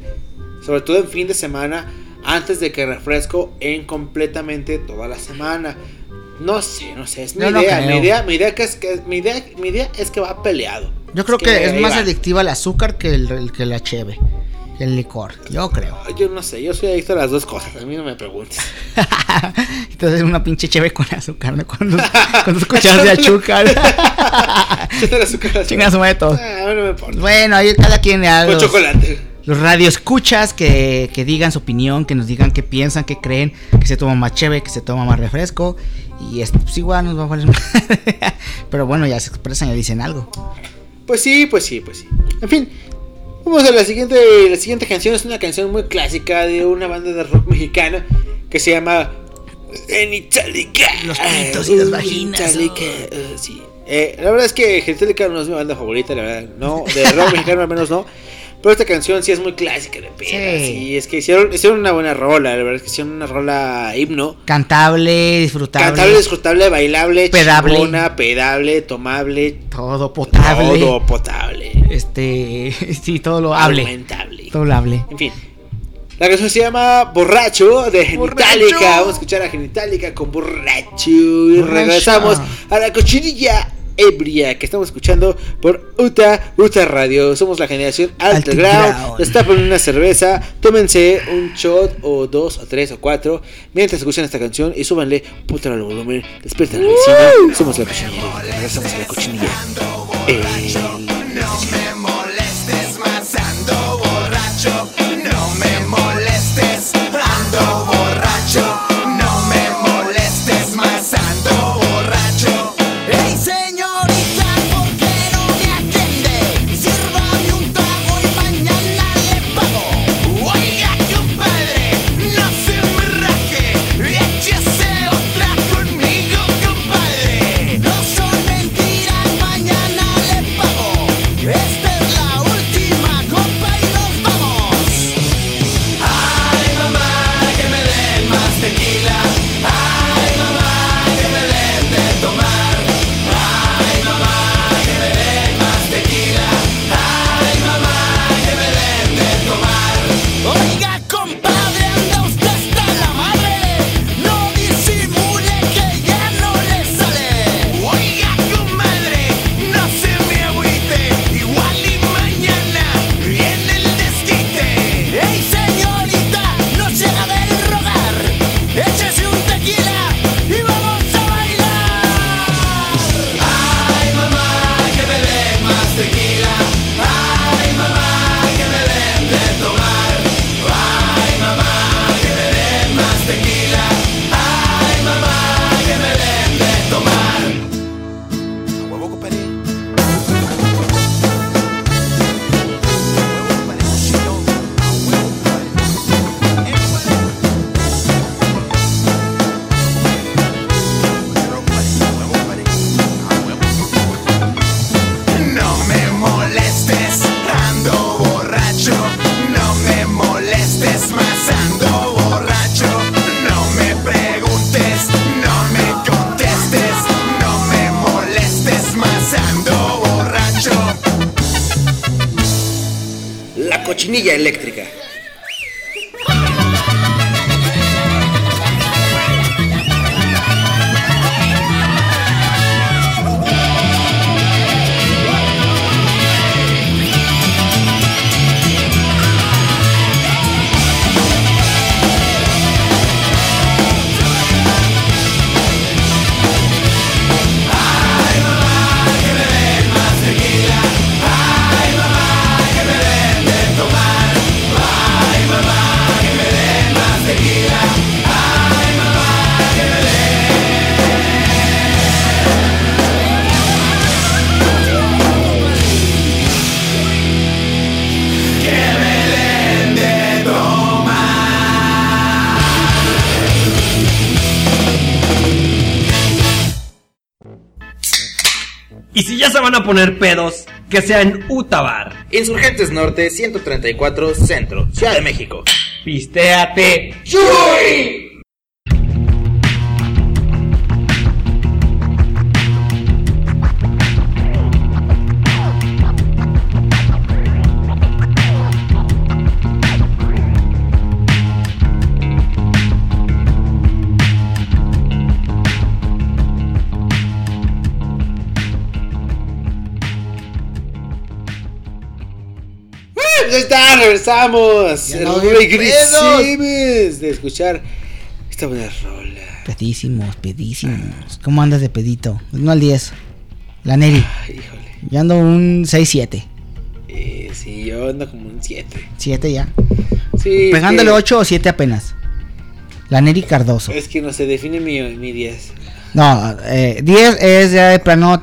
sobre todo en fin de semana, antes de que refresco en completamente toda la semana. No sé, no sé, es mi no idea, mi idea, mi idea que es que mi idea, mi idea es que va peleado. Yo creo que, es más va. adictiva el azúcar que el, el- que la cheve. El licor. Yo creo. Yo no sé, yo soy adicto a las dos cosas, a mí no me preguntes. *laughs* Entonces una pinche cheve con azúcar, ¿no? Dos *laughs* cucharadas de azúcar. *laughs* Azúcar. Chinga su madre todo. Ah, no me importa. Bueno, ahí cada quien le da Con chocolate. Los radioescuchas que, que digan su opinión, que nos digan qué piensan, qué creen, que se toma más cheve, que se toma más refresco. Y esto, pues igual nos va a valer madre. *laughs* Pero bueno, ya se expresan y dicen algo. Pues sí, pues sí, pues sí. En fin, vamos a la siguiente. La siguiente canción es una canción muy clásica de una banda de rock mexicana que se llama En Itálica. Los pitos y las Uh, vaginas, Itálica, uh, sí. Eh, la verdad es que Genitalica no es mi banda favorita, la verdad. No, de rock *laughs* mexicano al menos no. Pero esta canción sí es muy clásica de pena. Sí. Sí. es que hicieron, hicieron una buena rola. La verdad es que hicieron una rola himno. Cantable, disfrutable. Cantable, disfrutable, bailable, Pedable. chingona, pedable, tomable, Todo potable. todo potable. Este. *laughs* Sí, todo lo hable. Argumentable. Todo lo hable. En fin. La canción se llama Borracho de. Genitalica. Vamos a escuchar a Genitalica con Borracho. Y Borracho. regresamos a la cochinilla ebria que estamos escuchando por Uta Uta Radio. Somos la generación. Alterground. Destapen una cerveza, tómense un shot o dos o tres o cuatro mientras escuchan esta canción y súbanle puta al volumen. Despierten al vecino. Somos la cochinilla. Regresamos a la cochinilla. Eh, ya se van a poner pedos, que sea en Utabar. Insurgentes Norte 134 Centro, Ciudad de México. Pistéate. ¡Chuy! Regresamos. Ya no, Regresemos de escuchar esta buena rola. Pedísimos, pedísimos. ¿Cómo andas de pedito? No al 10. La Neri. Ay, híjole. Yo ando un 6-7. Eh, sí, yo ando como un 7. 7 ya. Sí, Pegándole que- 8 o 7 apenas. La Neri Cardoso. Es que no se define mi, mi 10. No, eh, 10 es ya de plano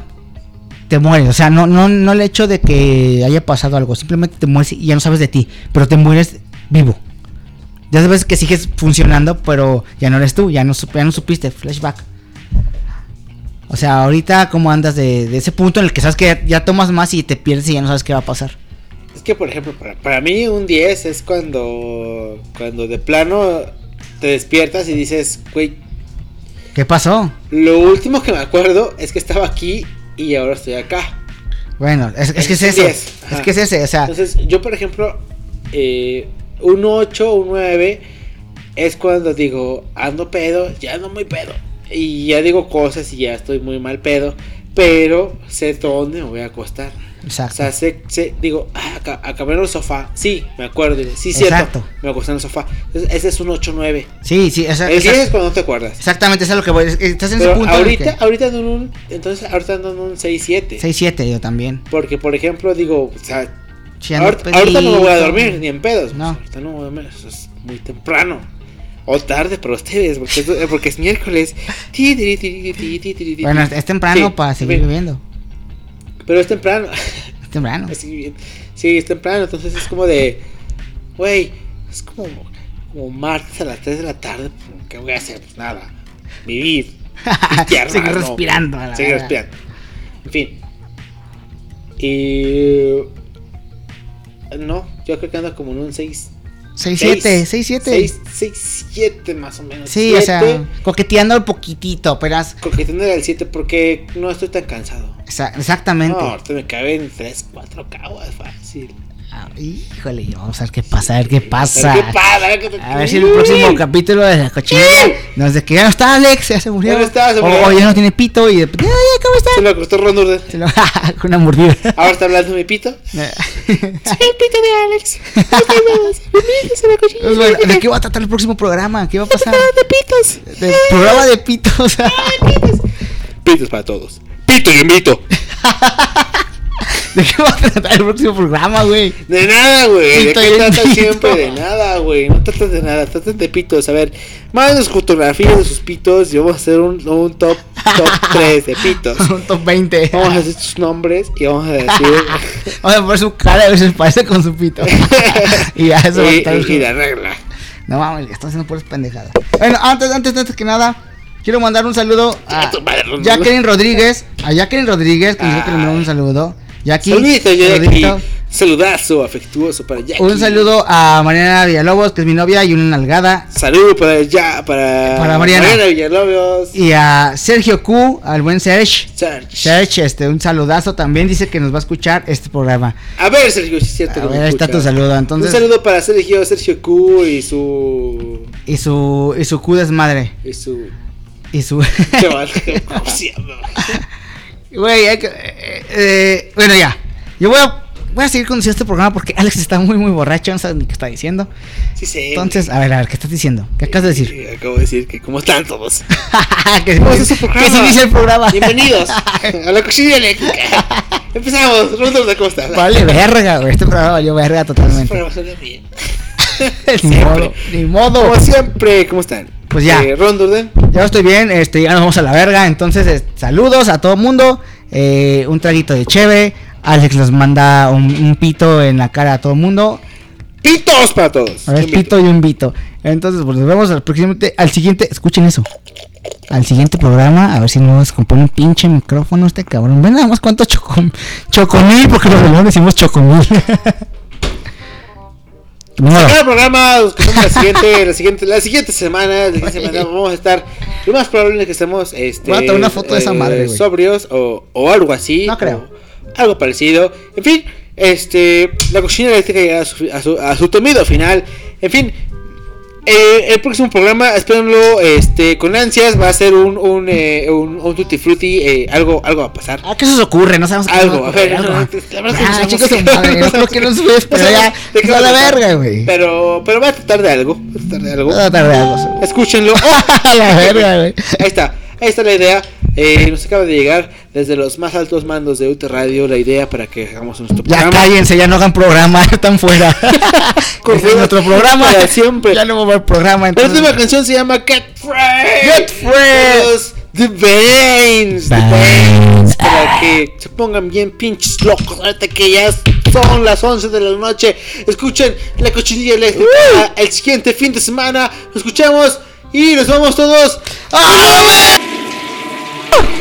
te mueres. O sea, no, no, no el hecho de que haya pasado algo. Simplemente te mueres y ya no sabes de ti. Pero te mueres vivo. Ya sabes que sigues funcionando, pero ya no eres tú. Ya no, ya no supiste. Flashback. O sea, ahorita, ¿cómo andas de, de ese punto en el que sabes que ya, ya tomas más y te pierdes y ya no sabes qué va a pasar? Es que, por ejemplo, para, para mí un 10 es cuando, cuando de plano te despiertas y dices, güey, ¿Qué pasó? lo último que me acuerdo es que estaba aquí y ahora estoy acá. Bueno, es, es que es Es eso. 10, Es que es ese. O sea, Entonces, yo, por ejemplo, eh, un 8, un 9 es cuando digo, ando pedo, ya ando muy pedo. Y ya digo cosas y ya estoy muy mal pedo, pero sé dónde me voy a acostar. O exacto. sea, sé, sé- digo, ah, acabé en el sofá. Sí, me acuerdo. Sí, cierto. Exacto. Me acosté en el sofá. Entonces, ese es un 8-9. Sí, sí. o sea, El 10 esa- es cuando no te acuerdas. exactamente, eso es lo que voy. Estás en ese Pero punto. en el ahorita, que- ahorita ando en un. Entonces, ahorita ando en un 6-7. 6-7 yo también. Porque, por ejemplo, digo, o sea, Sí, ando ahorita, ahorita no me voy a dormir, ni en pedos. No. Ahorita no me voy a dormir, eso es muy temprano. O tarde para ustedes, porque es, porque es miércoles. Bueno, es temprano Sí, para seguir viviendo. Pero es temprano. Es temprano. *laughs* Así. Sí, es temprano, entonces es como de. Güey, es como, como martes a las 3 de la tarde. pues, ¿Qué voy a hacer? Pues nada. Vivir. *laughs* Seguir no, respirando, a la Seguir verga. respirando. En fin. Y. No, yo creo que ando como en un 6. 6-7, 6-7. 6, 6, 7 más o menos. Sí, o sea, coqueteando un poquitito, pero as- Coqueteando al 7 porque no estoy tan cansado. exa- exactamente. No, ahorita me caben 3, 4 caguas fácil. Ah, híjole, vamos a ver qué pasa, a ver qué pasa. Qué a ver qué te- A ver si en el próximo capítulo de la cochinilla nos de que ya no está Alex, ya se murió. Ya no está, se murió. o ya no tiene pito y de, "Ay, ¿cómo está? Se lo acostó Ron lo- *laughs* con una mordida. Ahora está hablando mi pito. *laughs* Pues el pito de Alex. Bueno, *laughs* ¿De qué va a tratar el próximo programa? ¿Qué va a pasar? de pitos. De programa de pitos. Pitos para todos. Pito y mito. ¿De qué va a tratar el próximo programa, güey? De nada, güey. ¿De qué y mito. siempre? De nada, güey. No tratan de nada. Tratan de pitos. A ver, mándenos fotografías de sus pitos y vamos a hacer un, un top, top *laughs* 3 de pitos. Un top 20. Vamos a hacer sus nombres y vamos a decir. *laughs* Vamos a poner su cara a ver si parece con su pito. *laughs* y ya eso va a y, estar y- y la regla. No mames, están haciendo puras pendejadas. Bueno, antes, antes, antes que nada, quiero mandar un saludo a Jacqueline Rodríguez. A Jacqueline Rodríguez, que dice que le mandó un saludo. Jackie. Saludito, Jackie. Saludazo afectuoso para Jackie. Un saludo a Mariana Villalobos, que es mi novia, y una nalgada. Saludo para ya para, Para Mariana. Villalobos. Y a Sergio Q, al buen Serge. Serge. Serge, este, un saludazo también. Dice que nos va a escuchar este programa. A ver, Sergio, si es cierto. A que ver, ahí está tu saludo. Entonces, Un saludo para Sergio, Sergio Q y su. y su, y su Q desmadre. Y su. Y su. Chaval, ¿cómo se llama? Güey, que- eh, eh, bueno, ya. Yo voy a, voy a seguir conduciendo este programa porque Alex está muy, muy borracho. No sabe ni qué está diciendo. Sí, sé. Entonces, a ver, a ver, ¿qué estás diciendo? ¿Qué acabas de decir? Sí, Acabo de decir que, ¿cómo están todos? *laughs* que ¿Cómo se es programa? inicia el *laughs* programa. Bienvenidos *laughs* a la cocina eléctrica. Empezamos. Ronda, ¿cómo estás? Vale, verga, güey. Este programa valió verga totalmente. Pero suena bien. ni modo, ni modo. Como siempre, ¿cómo están? Pues ya. Eh, Ron Durden. Ya estoy bien, este, ya nos vamos a la verga. Entonces, eh, saludos a todo mundo. eh, un traguito de cheve. Alex les manda un, un pito en la cara a todo mundo. Pitos para todos. A ver, pito y un pito. Entonces, pues nos vemos al próximamente, al siguiente. Escuchen eso. Al siguiente programa, a ver si no nos compone un pinche micrófono este cabrón. Ven nada más cuánto chocom, chocomil, porque los leones decimos chocomil. *laughs* Modo. Cada programa, la siguiente, la siguiente, la siguiente semana, la siguiente semana *laughs* vamos a estar. Lo más probable es que estemos este, una foto de esa madre, güey. sobrios o, o algo así. No creo. algo parecido. En fin, este, la cocina eléctrica llega a su, a su, a su temido final. En fin, eh, el próximo programa, espérenlo este, con ansias. Va a ser un, un, eh, un, un tutti frutti. eh, algo, algo va a pasar. ¿A qué se os ocurre? No sabemos qué Algo, nos a ver, algo. la verdad que Ah, chicos, madre, no que no se *laughs* pero ya, ¿De qué está va la verga, güey. Pero, pero va a tratar de algo. Va a tratar de algo. Va a tratar de algo. Escúchenlo. *laughs* La verga, güey. Ahí está, ahí está la idea. Eh, nos acaba de llegar desde los más altos mandos de UT Radio la idea para que hagamos nuestro Ya programa. cállense, ya no hagan programa, *laughs* están fuera. *laughs* Con Ese es nuestro programa. para siempre. Ya no va a haber programa. La Entonces, última canción se llama Get Free. Get Free. Los The Veins. The Veins. Para que se pongan bien pinches locos. Ahorita que ya son las 11 de la noche. Escuchen la cochinilla eléctrica. El siguiente fin de semana. Nos escuchamos y nos vamos todos. ¡A Oh! *laughs*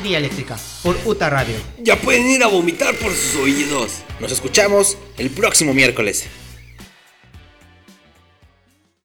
Eléctrica por Uta Radio. Ya pueden ir a vomitar por sus oídos. Nos escuchamos el próximo miércoles.